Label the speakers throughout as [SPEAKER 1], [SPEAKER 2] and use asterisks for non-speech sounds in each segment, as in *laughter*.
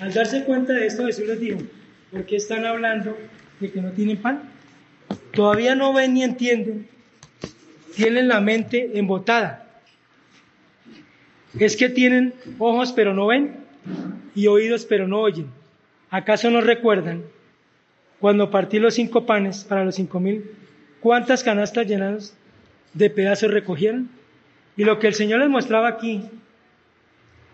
[SPEAKER 1] Al darse cuenta de esto, Jesús les dijo, ¿por qué están hablando de que no tienen pan? Todavía no ven ni entienden. Tienen la mente embotada. Es que tienen ojos pero no ven y oídos pero no oyen. ¿Acaso no recuerdan cuando partí los cinco panes para los cinco mil? ¿Cuántas canastas llenadas de pedazos recogieron? Y lo que el Señor les mostraba aquí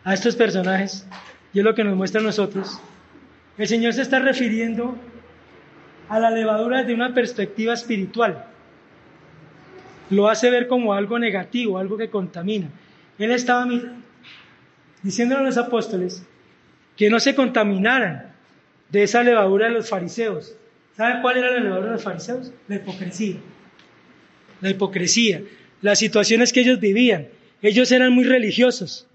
[SPEAKER 1] a estos personajes y es lo que nos muestra a nosotros. El Señor se está refiriendo a la levadura desde una perspectiva espiritual. Lo hace ver como algo negativo, algo que contamina. Él estaba diciéndole a los apóstoles que no se contaminaran de esa levadura de los fariseos. ¿Saben cuál era la levadura de los fariseos? La hipocresía. La hipocresía. Las situaciones que ellos vivían. Ellos eran muy religiosos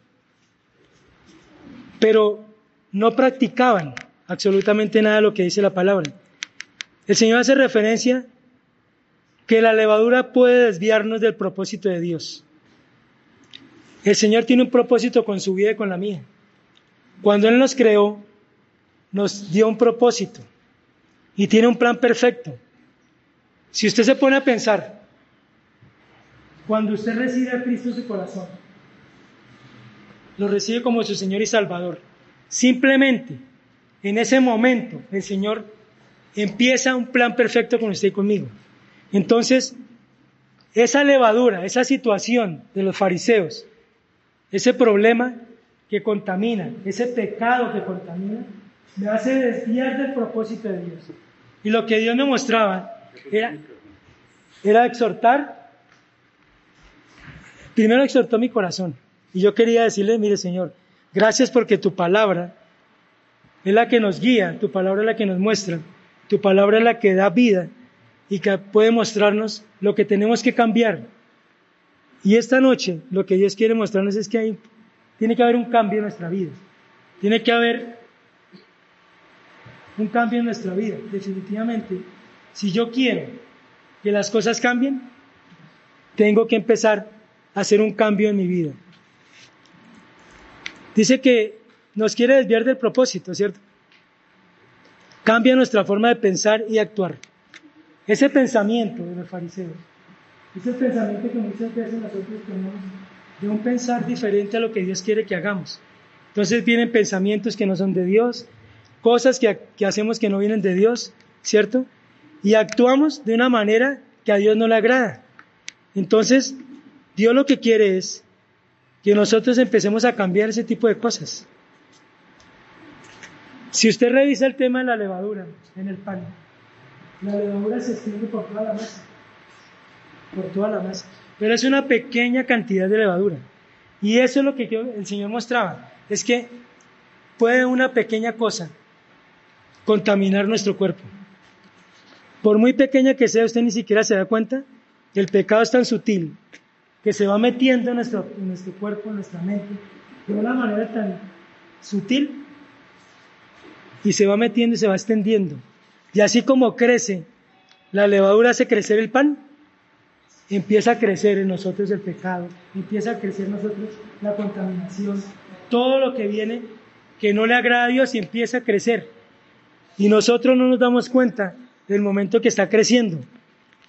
[SPEAKER 1] pero no practicaban absolutamente nada de lo que dice la palabra. El Señor hace referencia que la levadura puede desviarnos del propósito de Dios. El Señor tiene un propósito con su vida y con la mía. Cuando Él nos creó, nos dio un propósito y tiene un plan perfecto. Si usted se pone a pensar, cuando usted recibe a Cristo en su corazón, lo recibe como su Señor y Salvador. Simplemente, en ese momento, el Señor empieza un plan perfecto con usted y conmigo. Entonces, esa levadura, esa situación de los fariseos, ese problema que contamina, ese pecado que contamina, me hace desviar del propósito de Dios. Y lo que Dios me mostraba era, era exhortar, primero exhortó mi corazón, y yo quería decirle, mire Señor, gracias porque tu palabra es la que nos guía, tu palabra es la que nos muestra, tu palabra es la que da vida y que puede mostrarnos lo que tenemos que cambiar. Y esta noche lo que Dios quiere mostrarnos es que hay, tiene que haber un cambio en nuestra vida. Tiene que haber un cambio en nuestra vida, definitivamente. Si yo quiero que las cosas cambien, tengo que empezar a hacer un cambio en mi vida. Dice que nos quiere desviar del propósito, ¿cierto? Cambia nuestra forma de pensar y actuar. Ese pensamiento de los fariseos, ese pensamiento que muchas veces nosotros tenemos de un pensar diferente a lo que Dios quiere que hagamos. Entonces vienen pensamientos que no son de Dios, cosas que, que hacemos que no vienen de Dios, ¿cierto? Y actuamos de una manera que a Dios no le agrada. Entonces, Dios lo que quiere es que nosotros empecemos a cambiar ese tipo de cosas. Si usted revisa el tema de la levadura en el pan, la levadura se extiende por toda la masa, por toda la masa, pero es una pequeña cantidad de levadura. Y eso es lo que el Señor mostraba, es que puede una pequeña cosa contaminar nuestro cuerpo. Por muy pequeña que sea, usted ni siquiera se da cuenta, el pecado es tan sutil que se va metiendo en nuestro, en nuestro cuerpo, en nuestra mente, de una manera tan sutil y se va metiendo y se va extendiendo. Y así como crece, la levadura hace crecer el pan, empieza a crecer en nosotros el pecado, empieza a crecer en nosotros la contaminación, todo lo que viene que no le agrada a Dios y empieza a crecer. Y nosotros no nos damos cuenta del momento que está creciendo,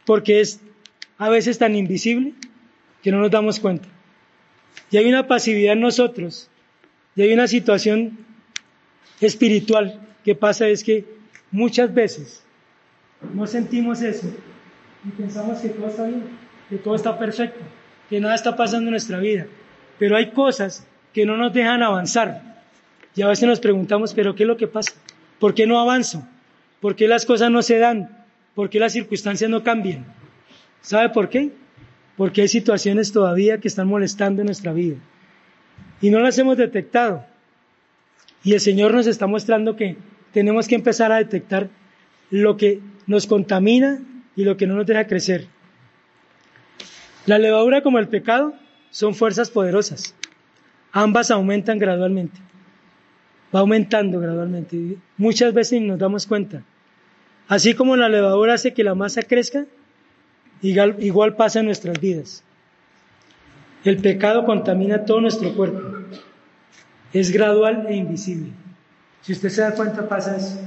[SPEAKER 1] porque es a veces tan invisible que no nos damos cuenta. Y hay una pasividad en nosotros, y hay una situación espiritual que pasa es que muchas veces no sentimos eso y pensamos que todo está bien, que todo está perfecto, que nada está pasando en nuestra vida. Pero hay cosas que no nos dejan avanzar. Y a veces nos preguntamos, pero ¿qué es lo que pasa? ¿Por qué no avanzo? ¿Por qué las cosas no se dan? ¿Por qué las circunstancias no cambian? ¿Sabe por qué? Porque hay situaciones todavía que están molestando nuestra vida y no las hemos detectado. Y el Señor nos está mostrando que tenemos que empezar a detectar lo que nos contamina y lo que no nos deja crecer. La levadura como el pecado son fuerzas poderosas. Ambas aumentan gradualmente. Va aumentando gradualmente. Muchas veces nos damos cuenta. Así como la levadura hace que la masa crezca, igual, igual pasa en nuestras vidas. El pecado contamina todo nuestro cuerpo. Es gradual e invisible. Si usted se da cuenta, pasa eso.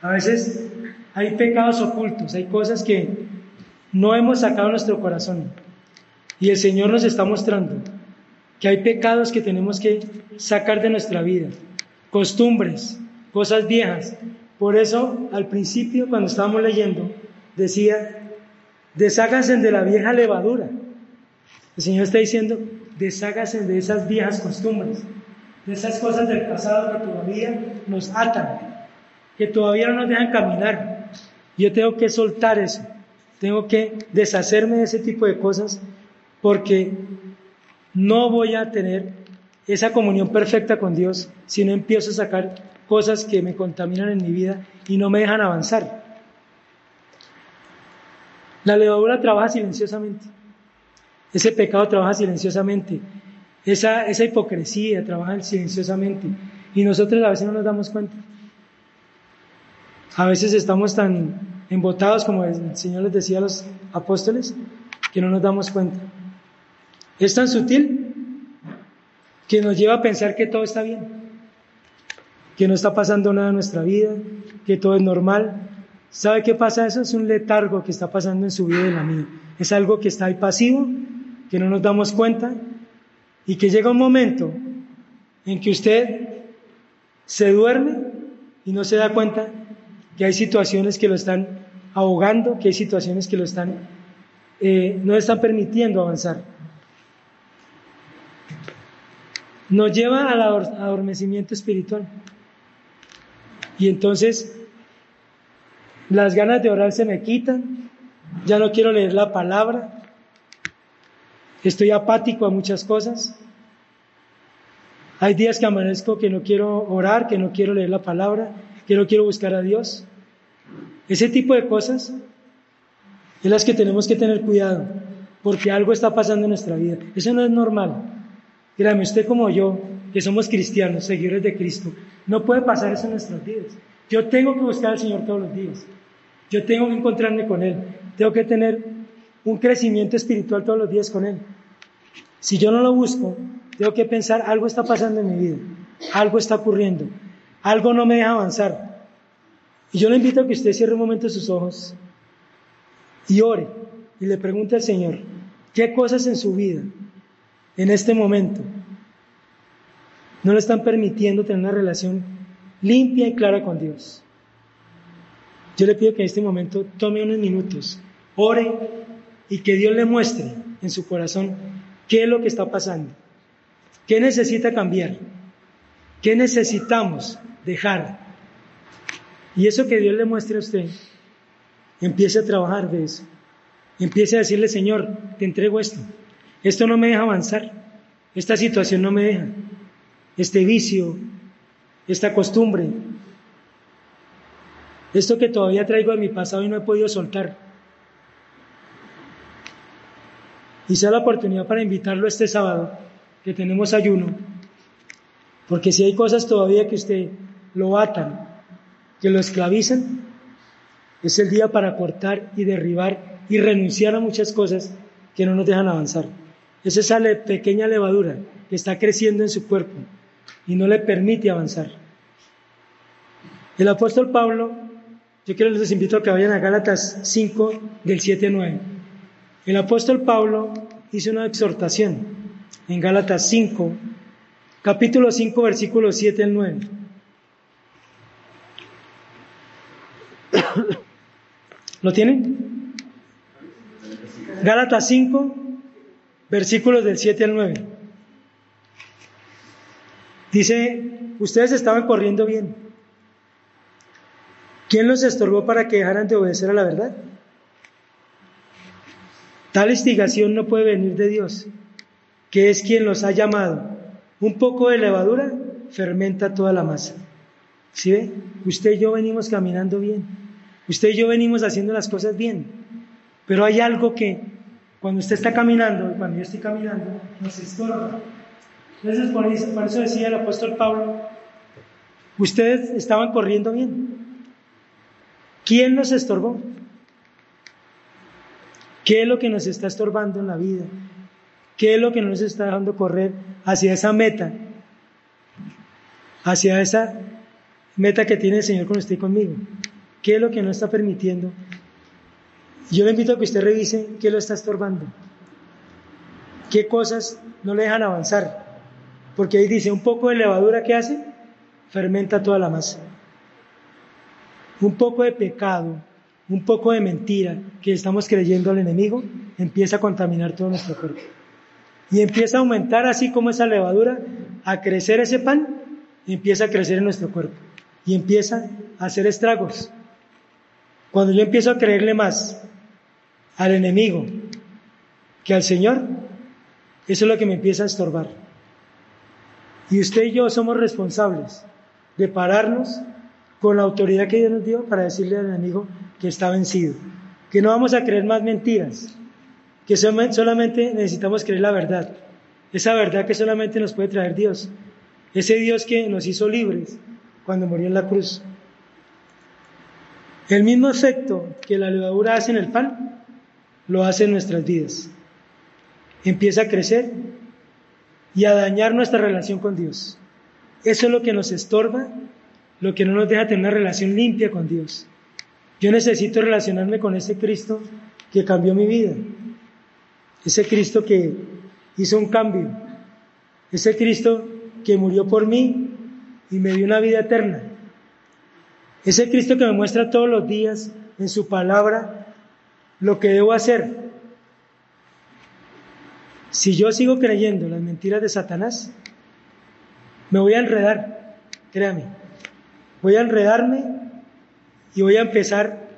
[SPEAKER 1] A veces hay pecados ocultos, hay cosas que no hemos sacado nuestro corazón. Y el Señor nos está mostrando que hay pecados que tenemos que sacar de nuestra vida, costumbres, cosas viejas. Por eso, al principio, cuando estábamos leyendo, decía, desháganse de la vieja levadura. El Señor está diciendo, desháganse de esas viejas costumbres, de esas cosas del pasado que todavía nos atan, que todavía no nos dejan caminar. Yo tengo que soltar eso, tengo que deshacerme de ese tipo de cosas porque no voy a tener esa comunión perfecta con Dios si no empiezo a sacar cosas que me contaminan en mi vida y no me dejan avanzar. La levadura trabaja silenciosamente. Ese pecado trabaja silenciosamente. Esa, esa hipocresía trabaja silenciosamente. Y nosotros a veces no nos damos cuenta. A veces estamos tan embotados, como el Señor les decía a los apóstoles, que no nos damos cuenta. Es tan sutil que nos lleva a pensar que todo está bien, que no está pasando nada en nuestra vida, que todo es normal. ¿Sabe qué pasa? Eso es un letargo que está pasando en su vida y en la mía. Es algo que está ahí pasivo, que no nos damos cuenta y que llega un momento en que usted se duerme y no se da cuenta que hay situaciones que lo están ahogando, que hay situaciones que lo están, eh, no están permitiendo avanzar. nos lleva al adormecimiento espiritual. Y entonces las ganas de orar se me quitan, ya no quiero leer la palabra, estoy apático a muchas cosas. Hay días que amanezco que no quiero orar, que no quiero leer la palabra, que no quiero buscar a Dios. Ese tipo de cosas es las que tenemos que tener cuidado, porque algo está pasando en nuestra vida. Eso no es normal. Créame, usted como yo, que somos cristianos, seguidores de Cristo, no puede pasar eso en nuestras vidas. Yo tengo que buscar al Señor todos los días. Yo tengo que encontrarme con Él. Tengo que tener un crecimiento espiritual todos los días con Él. Si yo no lo busco, tengo que pensar, algo está pasando en mi vida, algo está ocurriendo, algo no me deja avanzar. Y yo le invito a que usted cierre un momento sus ojos y ore y le pregunte al Señor, ¿qué cosas en su vida en este momento no le están permitiendo tener una relación limpia y clara con Dios. Yo le pido que en este momento tome unos minutos, ore y que Dios le muestre en su corazón qué es lo que está pasando, qué necesita cambiar, qué necesitamos dejar. Y eso que Dios le muestre a usted, empiece a trabajar de eso. Empiece a decirle, Señor, te entrego esto. Esto no me deja avanzar, esta situación no me deja, este vicio, esta costumbre, esto que todavía traigo de mi pasado y no he podido soltar. Y sea la oportunidad para invitarlo este sábado, que tenemos ayuno, porque si hay cosas todavía que usted lo atan, que lo esclavizan, es el día para cortar y derribar y renunciar a muchas cosas que no nos dejan avanzar. Es esa pequeña levadura que está creciendo en su cuerpo y no le permite avanzar. El apóstol Pablo, yo quiero les invito a que vayan a Gálatas 5 del 7 al 9. El apóstol Pablo hizo una exhortación en Gálatas 5, capítulo 5, versículos 7 al 9. *coughs* ¿Lo tienen? Gálatas 5, versículos del 7 al 9. Dice, ustedes estaban corriendo bien. ¿Quién los estorbó para que dejaran de obedecer a la verdad? Tal instigación no puede venir de Dios, que es quien los ha llamado. Un poco de levadura fermenta toda la masa. ¿Sí ve? Usted y yo venimos caminando bien. Usted y yo venimos haciendo las cosas bien. Pero hay algo que cuando usted está caminando cuando yo estoy caminando nos estorba. Entonces por eso, por eso decía el apóstol Pablo, ustedes estaban corriendo bien. ¿Quién nos estorbó? ¿Qué es lo que nos está estorbando en la vida? ¿Qué es lo que nos está dejando correr hacia esa meta? Hacia esa meta que tiene el Señor con usted y conmigo. ¿Qué es lo que no está permitiendo? Yo le invito a que usted revise qué lo está estorbando. ¿Qué cosas no le dejan avanzar? Porque ahí dice, un poco de levadura que hace, fermenta toda la masa. Un poco de pecado, un poco de mentira que estamos creyendo al enemigo, empieza a contaminar todo nuestro cuerpo. Y empieza a aumentar así como esa levadura, a crecer ese pan, empieza a crecer en nuestro cuerpo. Y empieza a hacer estragos. Cuando yo empiezo a creerle más al enemigo que al Señor, eso es lo que me empieza a estorbar. Y usted y yo somos responsables de pararnos con la autoridad que Dios nos dio para decirle al enemigo que está vencido, que no vamos a creer más mentiras, que solamente necesitamos creer la verdad, esa verdad que solamente nos puede traer Dios, ese Dios que nos hizo libres cuando murió en la cruz. El mismo efecto que la levadura hace en el pan, lo hace en nuestras vidas. Empieza a crecer y a dañar nuestra relación con Dios. Eso es lo que nos estorba, lo que no nos deja tener una relación limpia con Dios. Yo necesito relacionarme con ese Cristo que cambió mi vida, ese Cristo que hizo un cambio, ese Cristo que murió por mí y me dio una vida eterna, ese Cristo que me muestra todos los días en su palabra lo que debo hacer. Si yo sigo creyendo las mentiras de Satanás, me voy a enredar, créame, voy a enredarme y voy a empezar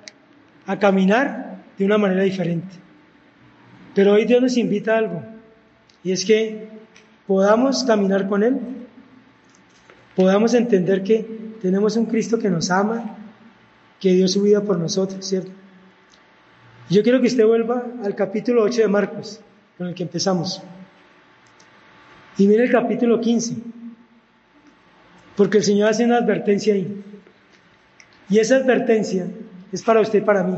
[SPEAKER 1] a caminar de una manera diferente. Pero hoy Dios nos invita a algo, y es que podamos caminar con Él, podamos entender que tenemos un Cristo que nos ama, que dio su vida por nosotros, ¿cierto? Yo quiero que usted vuelva al capítulo 8 de Marcos, con el que empezamos. Y mire el capítulo 15, porque el Señor hace una advertencia ahí. Y esa advertencia es para usted y para mí.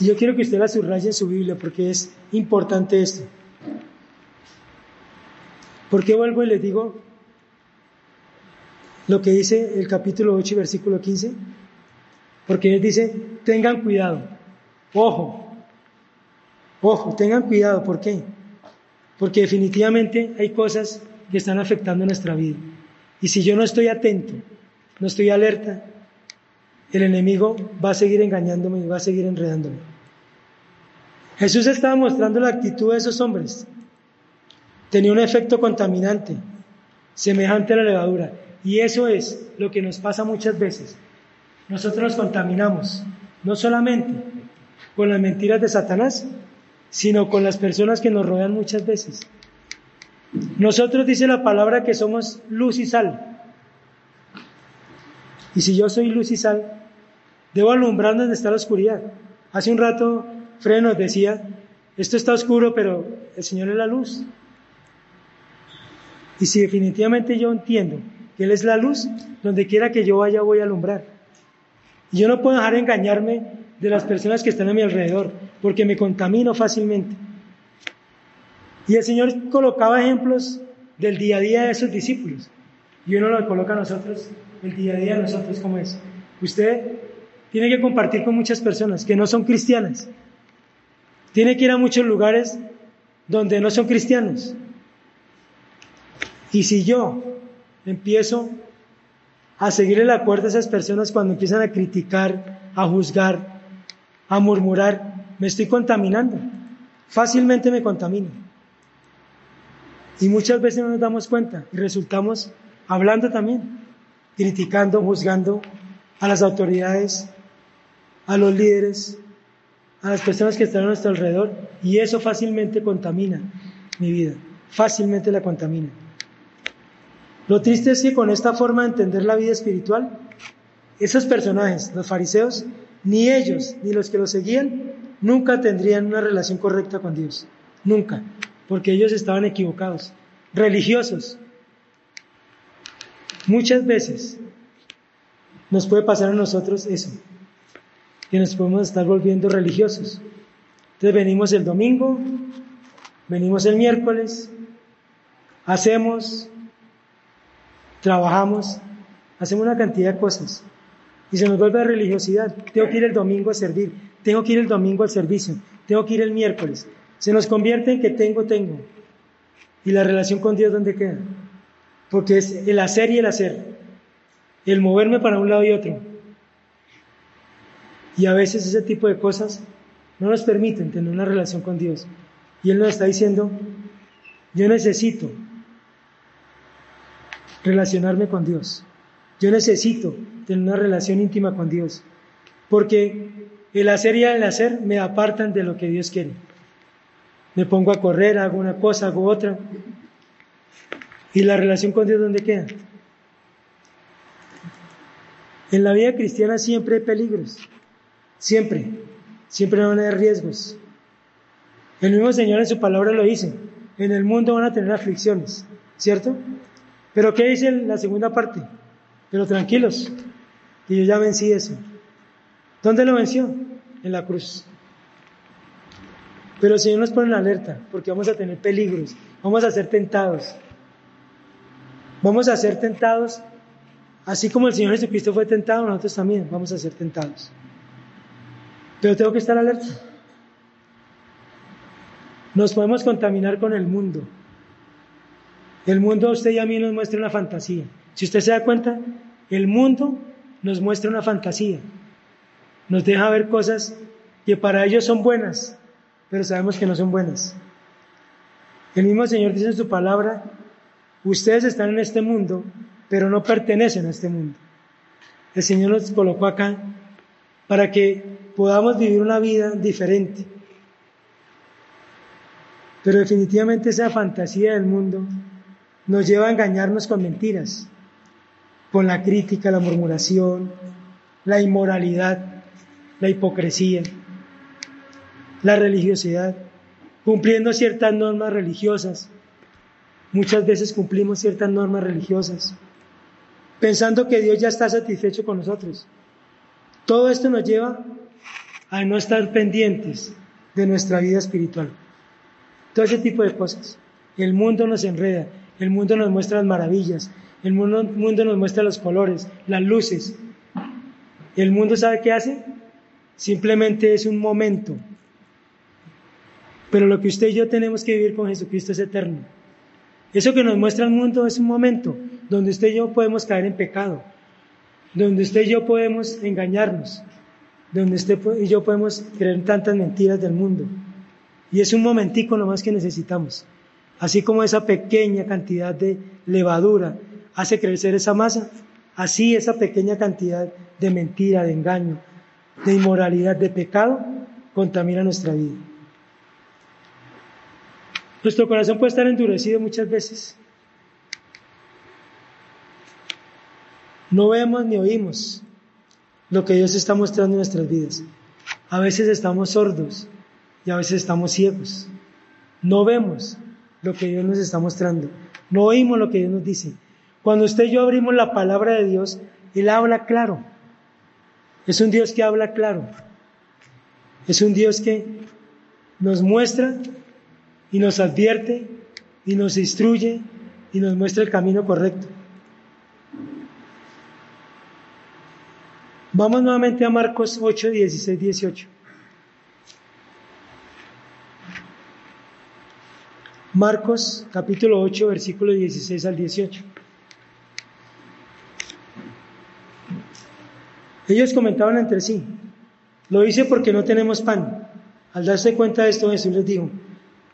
[SPEAKER 1] Y yo quiero que usted la subraye en su Biblia porque es importante esto. ¿Por qué vuelvo y les digo lo que dice el capítulo 8 y versículo 15? Porque él dice, tengan cuidado, ojo, ojo, tengan cuidado, ¿por qué? Porque definitivamente hay cosas que están afectando nuestra vida. Y si yo no estoy atento, no estoy alerta, el enemigo va a seguir engañándome y va a seguir enredándome. Jesús estaba mostrando la actitud de esos hombres. Tenía un efecto contaminante, semejante a la levadura. Y eso es lo que nos pasa muchas veces. Nosotros nos contaminamos, no solamente con las mentiras de Satanás, sino con las personas que nos rodean muchas veces. Nosotros dice la palabra que somos luz y sal. Y si yo soy luz y sal, debo alumbrar donde está la oscuridad. Hace un rato Fred nos decía, esto está oscuro, pero el Señor es la luz. Y si definitivamente yo entiendo que Él es la luz, donde quiera que yo vaya voy a alumbrar. Y yo no puedo dejar engañarme de las personas que están a mi alrededor, porque me contamino fácilmente. Y el Señor colocaba ejemplos del día a día de sus discípulos. Y uno lo coloca a nosotros el día a día de nosotros como es. Usted tiene que compartir con muchas personas que no son cristianas. Tiene que ir a muchos lugares donde no son cristianos. Y si yo empiezo a seguirle la cuerda a esas personas cuando empiezan a criticar, a juzgar, a murmurar, me estoy contaminando. Fácilmente me contamino. Y muchas veces no nos damos cuenta y resultamos hablando también criticando, juzgando a las autoridades, a los líderes, a las personas que están a nuestro alrededor y eso fácilmente contamina mi vida, fácilmente la contamina. Lo triste es que con esta forma de entender la vida espiritual, esos personajes, los fariseos, ni ellos ni los que los seguían, nunca tendrían una relación correcta con Dios. Nunca. Porque ellos estaban equivocados. Religiosos. Muchas veces nos puede pasar a nosotros eso, que nos podemos estar volviendo religiosos. Entonces venimos el domingo, venimos el miércoles, hacemos, trabajamos, hacemos una cantidad de cosas y se nos vuelve a religiosidad. Tengo que ir el domingo a servir, tengo que ir el domingo al servicio, tengo que ir el miércoles. Se nos convierte en que tengo, tengo. ¿Y la relación con Dios dónde queda? Porque es el hacer y el hacer, el moverme para un lado y otro. Y a veces ese tipo de cosas no nos permiten tener una relación con Dios. Y Él nos está diciendo, yo necesito relacionarme con Dios. Yo necesito tener una relación íntima con Dios. Porque el hacer y el hacer me apartan de lo que Dios quiere. Me pongo a correr, hago una cosa, hago otra. ¿Y la relación con Dios dónde queda? En la vida cristiana siempre hay peligros. Siempre. Siempre van a haber riesgos. El mismo Señor en su palabra lo dice. En el mundo van a tener aflicciones. ¿Cierto? Pero ¿qué dice en la segunda parte? Pero tranquilos, que yo ya vencí eso. ¿Dónde lo venció? En la cruz. Pero el Señor nos pone en alerta, porque vamos a tener peligros, vamos a ser tentados. Vamos a ser tentados, así como el Señor Jesucristo fue tentado, nosotros también vamos a ser tentados. Pero tengo que estar alerta. Nos podemos contaminar con el mundo. El mundo a usted y a mí nos muestra una fantasía. Si usted se da cuenta, el mundo nos muestra una fantasía. Nos deja ver cosas que para ellos son buenas, pero sabemos que no son buenas. El mismo Señor dice en su palabra, ustedes están en este mundo, pero no pertenecen a este mundo. El Señor nos colocó acá para que podamos vivir una vida diferente. Pero definitivamente esa fantasía del mundo nos lleva a engañarnos con mentiras, con la crítica, la murmuración, la inmoralidad, la hipocresía, la religiosidad, cumpliendo ciertas normas religiosas. Muchas veces cumplimos ciertas normas religiosas, pensando que Dios ya está satisfecho con nosotros. Todo esto nos lleva a no estar pendientes de nuestra vida espiritual. Todo ese tipo de cosas. El mundo nos enreda, el mundo nos muestra las maravillas, el mundo, nos muestra los colores, las luces. ¿El mundo sabe qué hace? Simplemente es un momento. Pero lo que usted y yo tenemos que vivir con Jesucristo es eterno. Eso que nos muestra el mundo es un momento donde usted y yo podemos caer en pecado, donde usted y yo podemos engañarnos, donde usted y yo podemos creer tantas mentiras del mundo. Y es un momentico nomás que necesitamos. Así como esa pequeña cantidad de levadura hace crecer esa masa, así esa pequeña cantidad de mentira, de engaño, de inmoralidad, de pecado, contamina nuestra vida. Nuestro corazón puede estar endurecido muchas veces. No vemos ni oímos lo que Dios está mostrando en nuestras vidas. A veces estamos sordos y a veces estamos ciegos. No vemos, lo que Dios nos está mostrando. No oímos lo que Dios nos dice. Cuando usted y yo abrimos la palabra de Dios, Él habla claro. Es un Dios que habla claro. Es un Dios que nos muestra y nos advierte y nos instruye y nos muestra el camino correcto. Vamos nuevamente a Marcos 8, 16, 18. Marcos capítulo 8, versículo 16 al 18. Ellos comentaban entre sí, lo hice porque no tenemos pan. Al darse cuenta de esto, Jesús les dijo,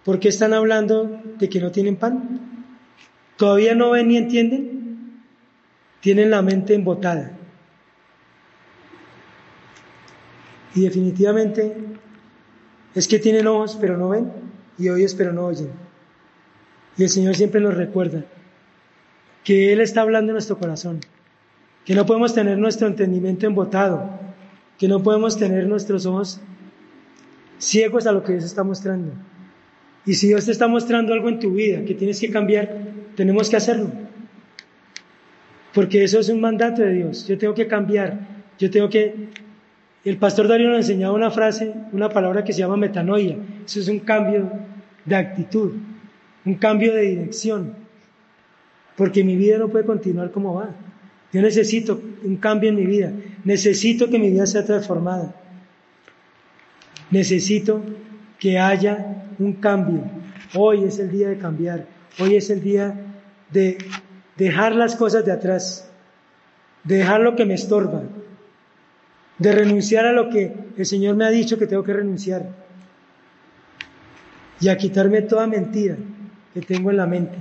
[SPEAKER 1] ¿por qué están hablando de que no tienen pan? ¿Todavía no ven ni entienden? Tienen la mente embotada. Y definitivamente es que tienen ojos pero no ven y oídos pero no oyen. Y el Señor siempre nos recuerda que Él está hablando en nuestro corazón, que no podemos tener nuestro entendimiento embotado, que no podemos tener nuestros ojos ciegos a lo que Dios está mostrando. Y si Dios te está mostrando algo en tu vida que tienes que cambiar, tenemos que hacerlo. Porque eso es un mandato de Dios. Yo tengo que cambiar. Yo tengo que... El pastor Darío nos enseñaba una frase, una palabra que se llama metanoia. Eso es un cambio de actitud, un cambio de dirección. Porque mi vida no puede continuar como va. Yo necesito un cambio en mi vida. Necesito que mi vida sea transformada. Necesito que haya un cambio. Hoy es el día de cambiar. Hoy es el día de dejar las cosas de atrás, de dejar lo que me estorba, de renunciar a lo que el Señor me ha dicho que tengo que renunciar y a quitarme toda mentira que tengo en la mente.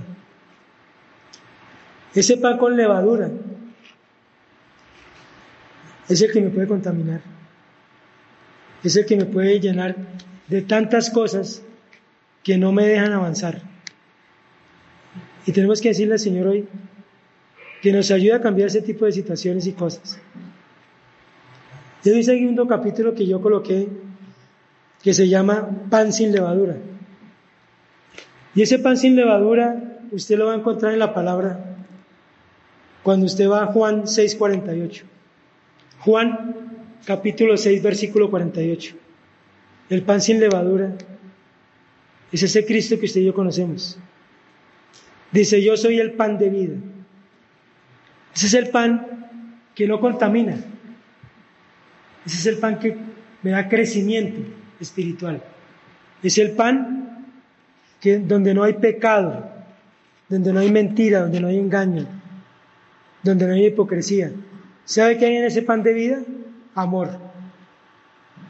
[SPEAKER 1] Ese pan con levadura es el que me puede contaminar, es el que me puede llenar de tantas cosas que no me dejan avanzar. Y tenemos que decirle al Señor hoy que nos ayude a cambiar ese tipo de situaciones y cosas. Y un segundo capítulo que yo coloqué que se llama pan sin levadura. Y ese pan sin levadura usted lo va a encontrar en la palabra cuando usted va a Juan 6:48. Juan capítulo 6 versículo 48. El pan sin levadura es ese Cristo que usted y yo conocemos. Dice, yo soy el pan de vida. Ese es el pan que no contamina. Ese es el pan que me da crecimiento espiritual. Es el pan donde no hay pecado, donde no hay mentira, donde no hay engaño, donde no hay hipocresía. ¿Sabe qué hay en ese pan de vida? Amor.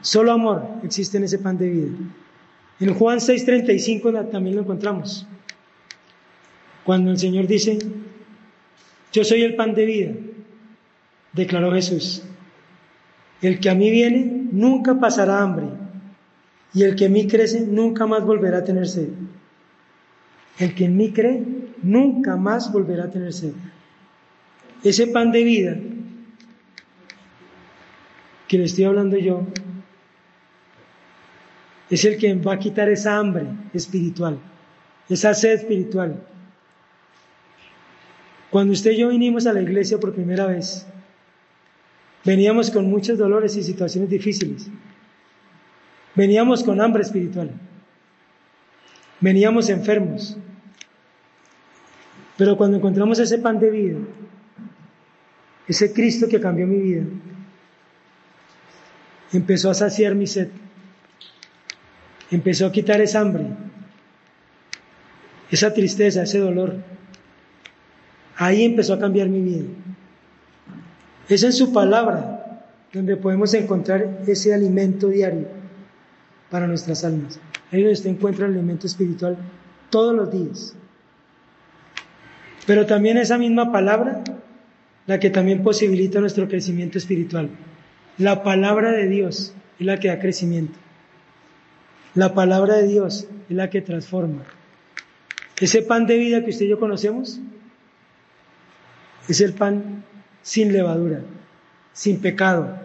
[SPEAKER 1] Solo amor existe en ese pan de vida. En Juan 6:35 también lo encontramos. Cuando el Señor dice, yo soy el pan de vida, declaró Jesús. El que a mí viene nunca pasará hambre, y el que en mí crece nunca más volverá a tener sed. El que en mí cree nunca más volverá a tener sed. Ese pan de vida que le estoy hablando yo es el que va a quitar esa hambre espiritual, esa sed espiritual. Cuando usted y yo vinimos a la iglesia por primera vez, veníamos con muchos dolores y situaciones difíciles. Veníamos con hambre espiritual. Veníamos enfermos. Pero cuando encontramos ese pan de vida, ese Cristo que cambió mi vida, empezó a saciar mi sed, empezó a quitar esa hambre, esa tristeza, ese dolor. Ahí empezó a cambiar mi vida. Es en su palabra donde podemos encontrar ese alimento diario para nuestras almas. Ahí donde usted encuentra el alimento espiritual todos los días. Pero también esa misma palabra la que también posibilita nuestro crecimiento espiritual. La palabra de Dios es la que da crecimiento. La palabra de Dios es la que transforma. Ese pan de vida que usted y yo conocemos es el pan sin levadura, sin pecado.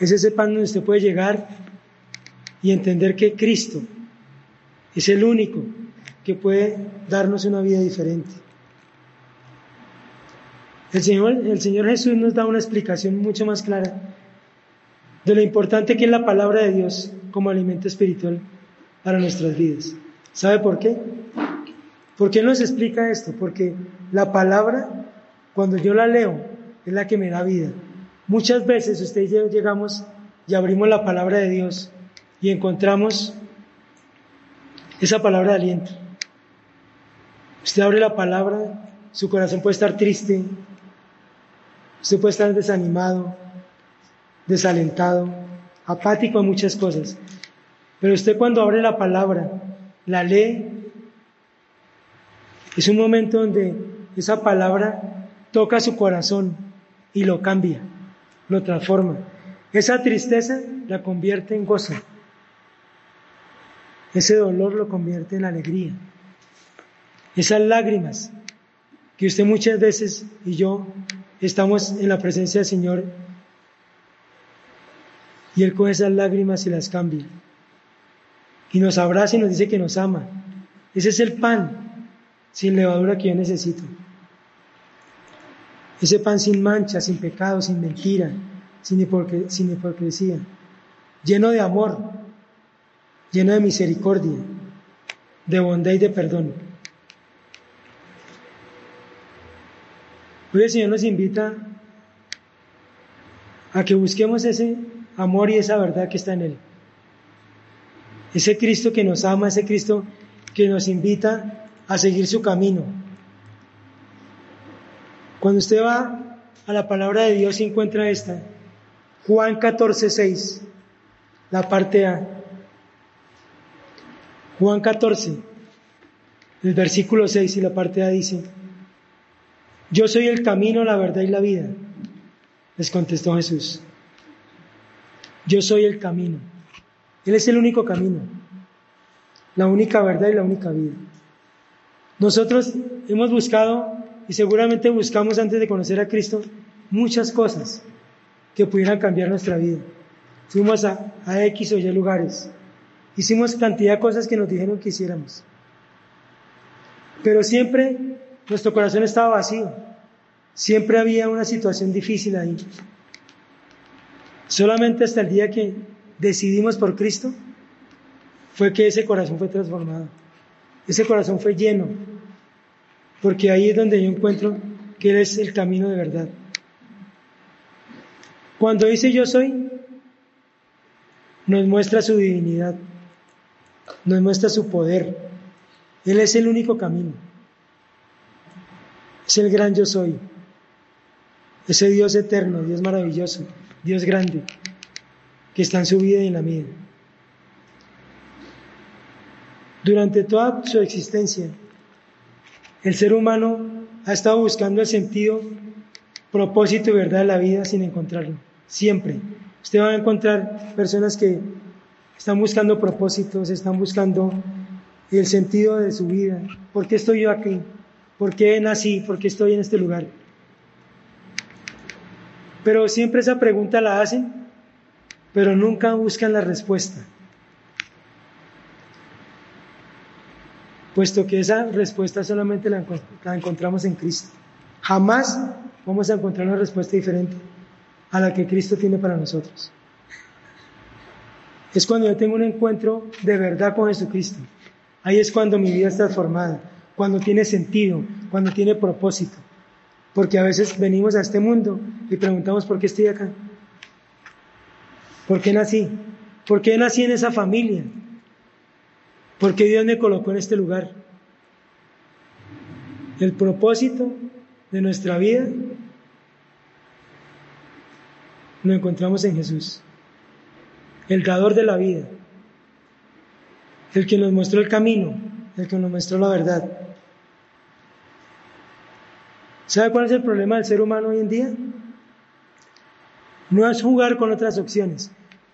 [SPEAKER 1] Es ese pan donde usted puede llegar y entender que Cristo es el único que puede darnos una vida diferente. El Señor, el Señor Jesús nos da una explicación mucho más clara de lo importante que es la palabra de Dios como alimento espiritual para nuestras vidas. ¿Sabe por qué? ¿Por qué nos explica esto? Porque la palabra, cuando yo la leo, es la que me da vida. Muchas veces usted y llegamos y abrimos la palabra de Dios y encontramos esa palabra de aliento. Usted abre la palabra, su corazón puede estar triste, Usted puede estar desanimado, desalentado, apático a muchas cosas. Pero usted cuando abre la palabra, la lee, es un momento donde esa palabra toca su corazón y lo cambia, lo transforma. Esa tristeza la convierte en gozo. Ese dolor lo convierte en alegría. Esas lágrimas que usted muchas veces y yo estamos en la presencia del Señor y Él coge esas lágrimas y las cambia. Y nos abraza y nos dice que nos ama. Ese es el pan sin levadura que yo necesito. Ese pan sin mancha, sin pecado, sin mentira, sin, hipocresía, lleno de amor, lleno de misericordia, de bondad y de perdón. Hoy el Señor nos invita a que busquemos ese amor y esa verdad que está en Él. Ese Cristo que nos ama, ese Cristo que nos invita a seguir su camino. Cuando usted va a la palabra de Dios y encuentra esta, Juan 14, 6, la parte A. Juan 14, el versículo 6 y la parte A dice, yo soy el camino, la verdad y la vida, les contestó Jesús. Yo soy el camino. Él es el único camino, la única verdad y la única vida. Nosotros hemos buscado y seguramente buscamos antes de conocer a Cristo muchas cosas que pudieran cambiar nuestra vida. Fuimos a, a X o Y lugares, hicimos cantidad de cosas que nos dijeron que hiciéramos. Pero siempre nuestro corazón estaba vacío, siempre había una situación difícil ahí. Solamente hasta el día que decidimos por Cristo fue que ese corazón fue transformado. Ese corazón fue lleno, porque ahí es donde yo encuentro que Él es el camino de verdad. Cuando dice yo soy, nos muestra su divinidad, nos muestra su poder. Él es el único camino. Es el gran yo soy. Ese Dios eterno, Dios maravilloso, Dios grande, que está en su vida y en la mía. Durante toda su existencia, el ser humano ha estado buscando el sentido, propósito y verdad de la vida sin encontrarlo. Siempre. Usted va a encontrar personas que están buscando propósitos, están buscando el sentido de su vida. ¿Por qué estoy yo aquí? ¿Por qué nací? ¿Por qué estoy en este lugar? Pero siempre esa pregunta la hacen, pero nunca buscan la respuesta. Puesto que esa respuesta solamente la, encontramos en Cristo. Jamás vamos a encontrar una respuesta diferente a la que Cristo tiene para nosotros. Es cuando yo tengo un encuentro de verdad con Jesucristo. Ahí es cuando mi vida está transformada, cuando tiene sentido, cuando tiene propósito. Porque a veces venimos a este mundo y preguntamos por qué estoy acá. ¿Por qué nací? ¿Por qué nací en esa familia? ¿Por qué Dios me colocó en este lugar? El propósito de nuestra vida lo encontramos en Jesús, el dador de la vida, el que nos mostró el camino, el que nos mostró la verdad. ¿Sabe cuál es el problema del ser humano hoy en día? No es jugar con otras opciones,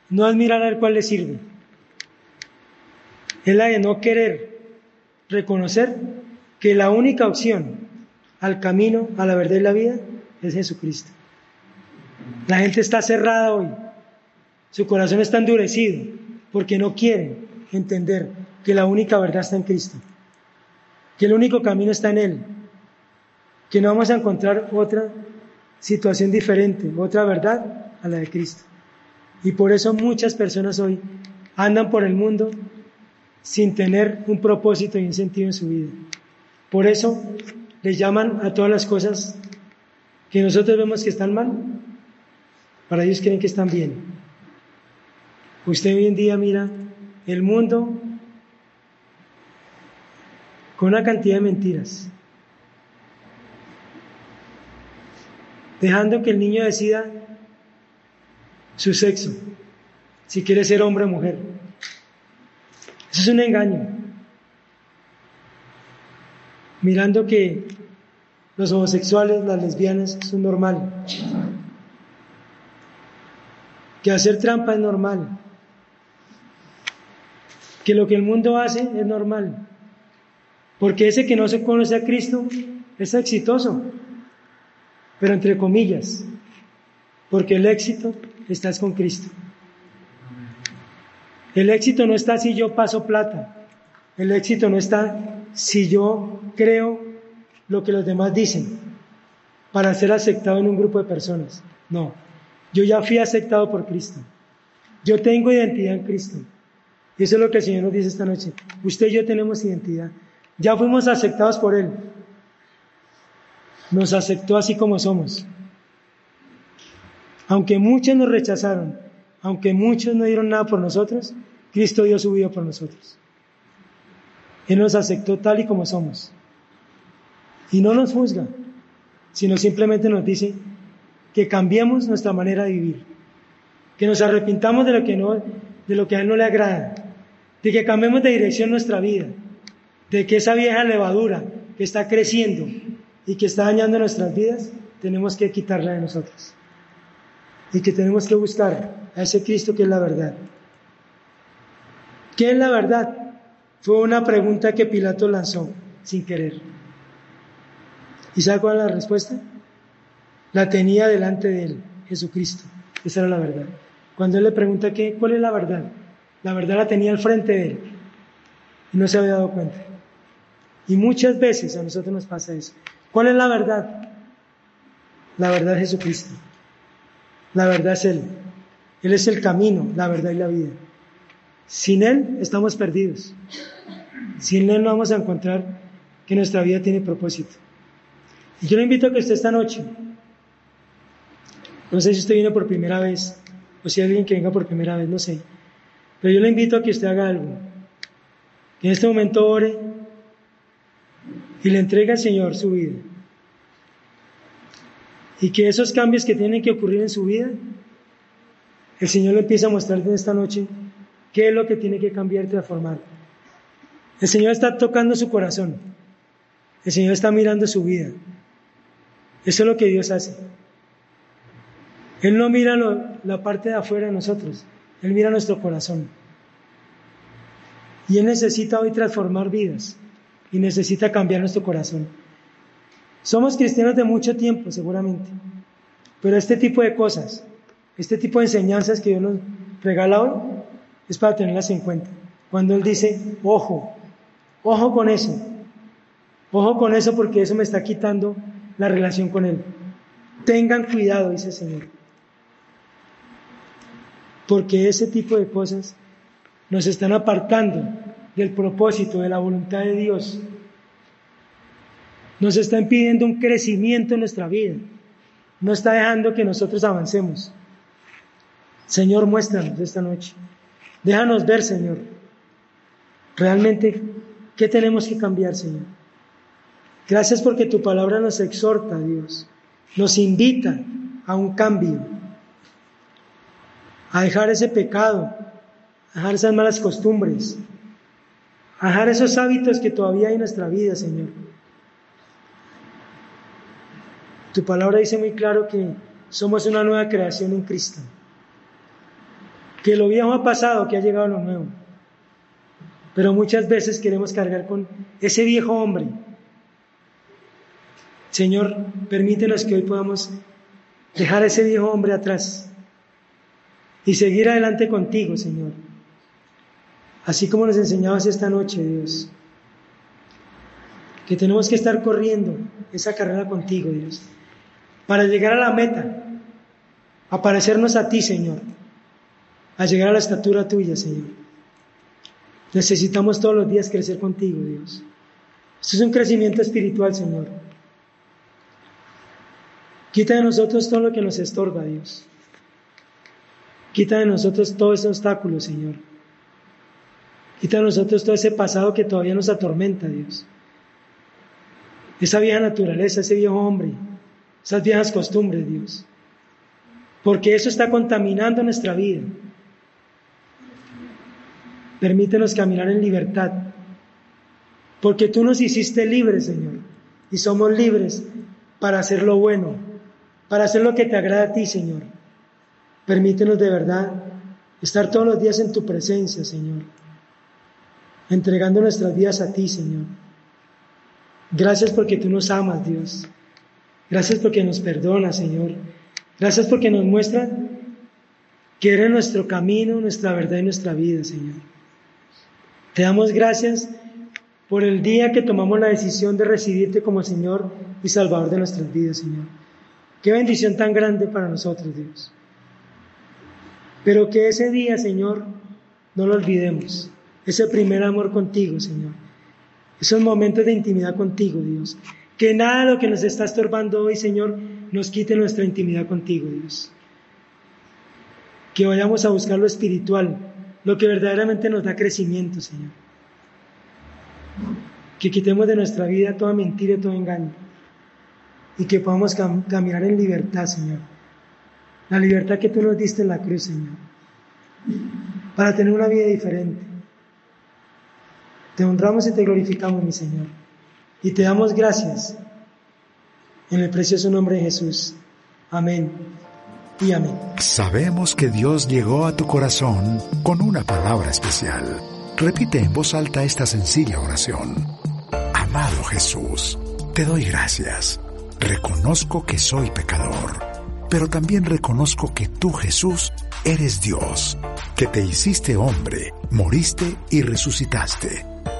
[SPEAKER 1] no es mirar a le sirve. Es la de no querer reconocer que la única opción al camino, a la verdad y la vida es Jesucristo. La gente está cerrada hoy. Su corazón está endurecido porque no quieren entender que la única verdad está en Cristo. Que el único camino está en Él. Que no vamos a encontrar otra situación diferente, otra verdad a la de Cristo. Y por eso muchas personas hoy andan por el mundo sin tener un propósito y un sentido en su vida. Por eso le llaman a todas las cosas que nosotros vemos que están mal, para ellos creen que están bien. Usted hoy en día mira el mundo con una cantidad de mentiras, dejando que el niño decida su sexo, si quiere ser hombre o mujer. Eso es un engaño. Mirando que los homosexuales, las lesbianas, son normal que hacer trampa es normal, que lo que el mundo hace es normal, Porque ese que no se conoce a Cristo es exitoso, pero entre comillas, porque el éxito está con Cristo. El éxito no está si yo paso plata, el éxito no está si yo creo lo que los demás dicen para ser aceptado en un grupo de personas. No, yo ya fui aceptado por Cristo. Yo tengo identidad en Cristo. Eso es lo que el Señor nos dice esta noche. Usted y yo tenemos identidad. Ya fuimos aceptados por Él. Nos aceptó así como somos. Aunque muchos nos rechazaron, aunque muchos no dieron nada por nosotros, Cristo dio su vida por nosotros. Él nos aceptó tal y como somos. Y no nos juzga, sino simplemente nos dice que cambiemos nuestra manera de vivir, que nos arrepintamos de lo que, no, de lo que a Él no le agrada, de que cambiemos de dirección nuestra vida, de que esa vieja levadura que está creciendo y que está dañando nuestras vidas, tenemos que quitarla de nosotros. Y que tenemos que buscar a ese Cristo que es la verdad. ¿Qué es la verdad? Fue una pregunta que Pilato lanzó sin querer. ¿Y sabe cuál es la respuesta? La tenía delante de él, Jesucristo. Esa era la verdad. Cuando él le pregunta qué, cuál es la verdad, la verdad la tenía al frente de él y no se había dado cuenta. Y muchas veces a nosotros nos pasa eso. ¿Cuál es la verdad? La verdad es Jesucristo. La verdad es Él. Él es el camino, la verdad y la vida. Sin Él estamos perdidos. Sin Él no vamos a encontrar que nuestra vida tiene propósito. Y yo le invito a que usted esta noche, no sé si usted viene por primera vez, o si hay alguien que venga por primera vez, no sé, pero yo le invito a que usted haga algo. Que en este momento ore y le entregue al Señor su vida. Y que esos cambios que tienen que ocurrir en su vida, el Señor le empieza a mostrar en esta noche qué es lo que tiene que cambiar y transformar. El Señor está tocando su corazón. El Señor está mirando su vida. Eso es lo que Dios hace. Él no mira la parte de afuera de nosotros, Él mira nuestro corazón. Y Él necesita hoy transformar vidas y necesita cambiar nuestro corazón. Somos cristianos de mucho tiempo, seguramente, pero este tipo de cosas, este tipo de enseñanzas que Dios nos regala hoy, es para tenerlas en cuenta. Cuando Él dice, ojo, ojo con eso, ojo con eso porque eso me está quitando la relación con Él. Tengan cuidado, dice el Señor. Porque ese tipo de cosas nos están apartando del propósito, de la voluntad de Dios. Nos está impidiendo un crecimiento en nuestra vida. No está dejando que nosotros avancemos. Señor, muéstranos esta noche. Déjanos ver, Señor, realmente qué tenemos que cambiar, Señor. Gracias porque tu palabra nos exhorta, Dios, nos invita a un cambio, a dejar ese pecado, a dejar esas malas costumbres, a dejar esos hábitos que todavía hay en nuestra vida, Señor. Tu palabra dice muy claro que somos una nueva creación en Cristo que lo viejo ha pasado, que ha llegado lo nuevo. Pero muchas veces queremos cargar con ese viejo hombre. Señor, permítenos que hoy podamos dejar ese viejo hombre atrás y seguir adelante contigo, Señor. Así como nos enseñabas esta noche, Dios. Que tenemos que estar corriendo esa carrera contigo, Dios. Para llegar a la meta, a parecernos a ti, Señor a llegar a la estatura tuya, Señor. Necesitamos todos los días crecer contigo, Dios. Esto es un crecimiento espiritual, Señor. Quita de nosotros todo lo que nos estorba, Dios. Quita de nosotros todo ese obstáculo, Señor. Quita de nosotros todo ese pasado que todavía nos atormenta, Dios. Esa vieja naturaleza, ese viejo hombre, esas viejas costumbres, Dios. Porque eso está contaminando nuestra vida. Permítenos caminar en libertad, porque tú nos hiciste libres, Señor, y somos libres para hacer lo bueno, para hacer lo que te agrada a ti, Señor. Permítenos de verdad estar todos los días en tu presencia, Señor, entregando nuestras vidas a ti, Señor, Gracias porque tú nos amas, Dios. Gracias porque nos perdonas, Señor. Gracias porque nos muestras que eres nuestro camino, nuestra verdad y nuestra vida, Señor. Te damos gracias por el día que tomamos la decisión de recibirte como Señor y Salvador de nuestras vidas, Señor. Qué bendición tan grande para nosotros, Dios. Pero que ese día, Señor, no lo olvidemos. Ese primer amor contigo, Señor. Esos momentos de intimidad contigo, Dios. Que nada de lo que nos está estorbando hoy, Señor, nos quite nuestra intimidad contigo, Dios. Que vayamos a buscar lo espiritual, lo que verdaderamente nos da crecimiento, Señor. Que quitemos de nuestra vida toda mentira y todo engaño. Y que podamos caminar en libertad, Señor. La libertad que tú nos diste en la cruz, Señor. Para tener una vida diferente. Te honramos y te glorificamos, mi Señor. Y te damos gracias en el precioso nombre de Jesús. Amén y amén.
[SPEAKER 2] Sabemos que Dios llegó a tu corazón con una palabra especial. Repite en voz alta esta sencilla oración. Amado Jesús, te doy gracias. Reconozco que soy pecador, pero también reconozco que tú, Jesús, eres Dios, que te hiciste hombre, moriste y resucitaste.